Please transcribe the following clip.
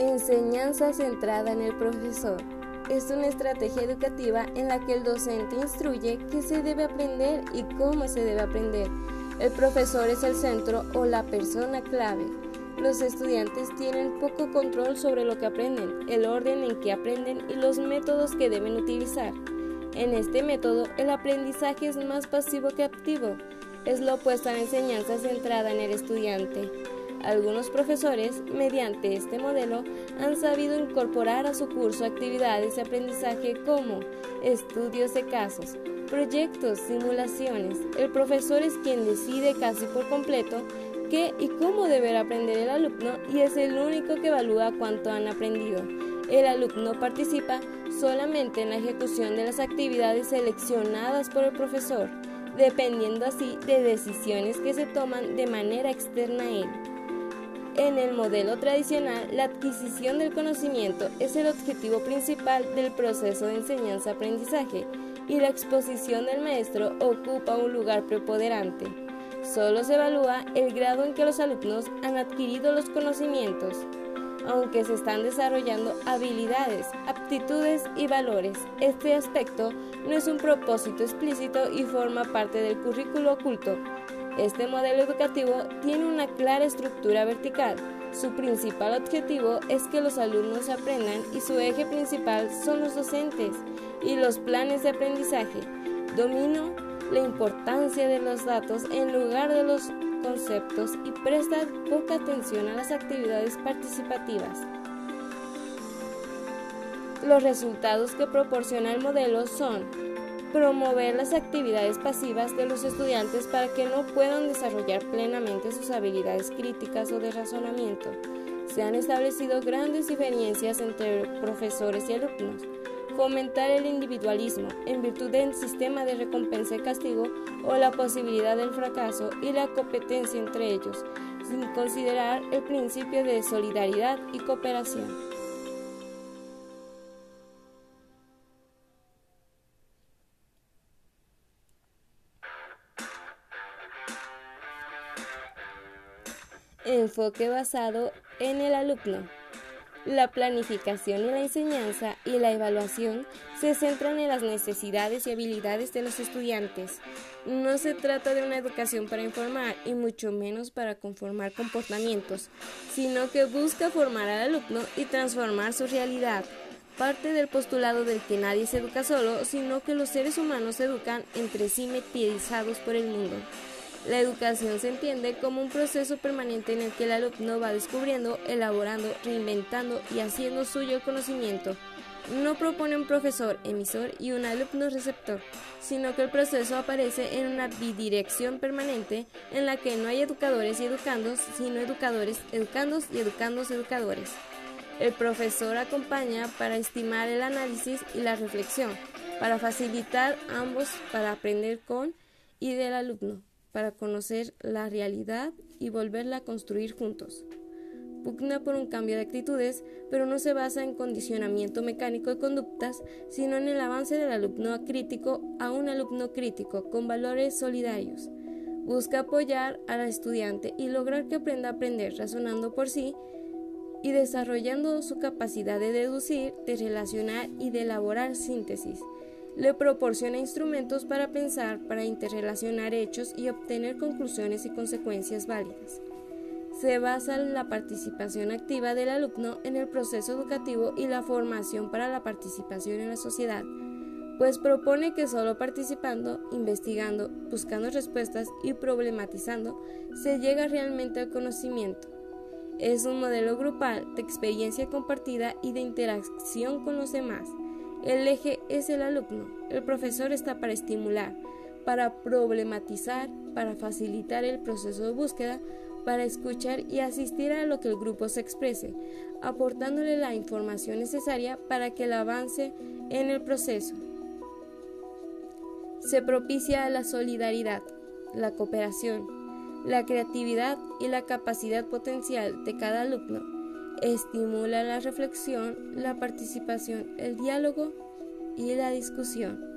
Enseñanza centrada en el profesor. Es una estrategia educativa en la que el docente instruye qué se debe aprender y cómo se debe aprender. El profesor es el centro o la persona clave. Los estudiantes tienen poco control sobre lo que aprenden, el orden en que aprenden y los métodos que deben utilizar. En este método, el aprendizaje es más pasivo que activo. Es lo opuesto a la enseñanza centrada en el estudiante. Algunos profesores, mediante este modelo, han sabido incorporar a su curso actividades de aprendizaje como estudios de casos, proyectos, simulaciones. El profesor es quien decide casi por completo qué y cómo deberá aprender el alumno y es el único que evalúa cuánto han aprendido. El alumno participa solamente en la ejecución de las actividades seleccionadas por el profesor, dependiendo así de decisiones que se toman de manera externa a él. En el modelo tradicional, la adquisición del conocimiento es el objetivo principal del proceso de enseñanza-aprendizaje y la exposición del maestro ocupa un lugar preponderante. Solo se evalúa el grado en que los alumnos han adquirido los conocimientos, aunque se están desarrollando habilidades, aptitudes y valores. Este aspecto no es un propósito explícito y forma parte del currículo oculto este modelo educativo tiene una clara estructura vertical. Su principal objetivo es que los alumnos aprendan y su eje principal son los docentes y los planes de aprendizaje. Domino la importancia de los datos en lugar de los conceptos y presta poca atención a las actividades participativas. Los resultados que proporciona el modelo son promover las actividades pasivas de los estudiantes para que no puedan desarrollar plenamente sus habilidades críticas o de razonamiento. Se han establecido grandes diferencias entre profesores y alumnos. Fomentar el individualismo en virtud del sistema de recompensa y castigo o la posibilidad del fracaso y la competencia entre ellos, sin considerar el principio de solidaridad y cooperación. Enfoque basado en el alumno. La planificación y la enseñanza y la evaluación se centran en las necesidades y habilidades de los estudiantes. No se trata de una educación para informar y mucho menos para conformar comportamientos, sino que busca formar al alumno y transformar su realidad. Parte del postulado del que nadie se educa solo, sino que los seres humanos se educan entre sí metidizados por el mundo. La educación se entiende como un proceso permanente en el que el alumno va descubriendo, elaborando, reinventando y haciendo suyo el conocimiento. No propone un profesor emisor y un alumno receptor, sino que el proceso aparece en una bidirección permanente en la que no hay educadores y educandos, sino educadores, educandos y educandos educadores. El profesor acompaña para estimar el análisis y la reflexión, para facilitar ambos para aprender con y del alumno para conocer la realidad y volverla a construir juntos. Pugna por un cambio de actitudes, pero no se basa en condicionamiento mecánico de conductas, sino en el avance del alumno crítico a un alumno crítico con valores solidarios. Busca apoyar al estudiante y lograr que aprenda a aprender razonando por sí y desarrollando su capacidad de deducir, de relacionar y de elaborar síntesis le proporciona instrumentos para pensar, para interrelacionar hechos y obtener conclusiones y consecuencias válidas. Se basa en la participación activa del alumno en el proceso educativo y la formación para la participación en la sociedad, pues propone que solo participando, investigando, buscando respuestas y problematizando se llega realmente al conocimiento. Es un modelo grupal de experiencia compartida y de interacción con los demás el eje es el alumno. El profesor está para estimular, para problematizar, para facilitar el proceso de búsqueda, para escuchar y asistir a lo que el grupo se exprese, aportándole la información necesaria para que el avance en el proceso. Se propicia la solidaridad, la cooperación, la creatividad y la capacidad potencial de cada alumno estimula la reflexión, la participación, el diálogo y la discusión.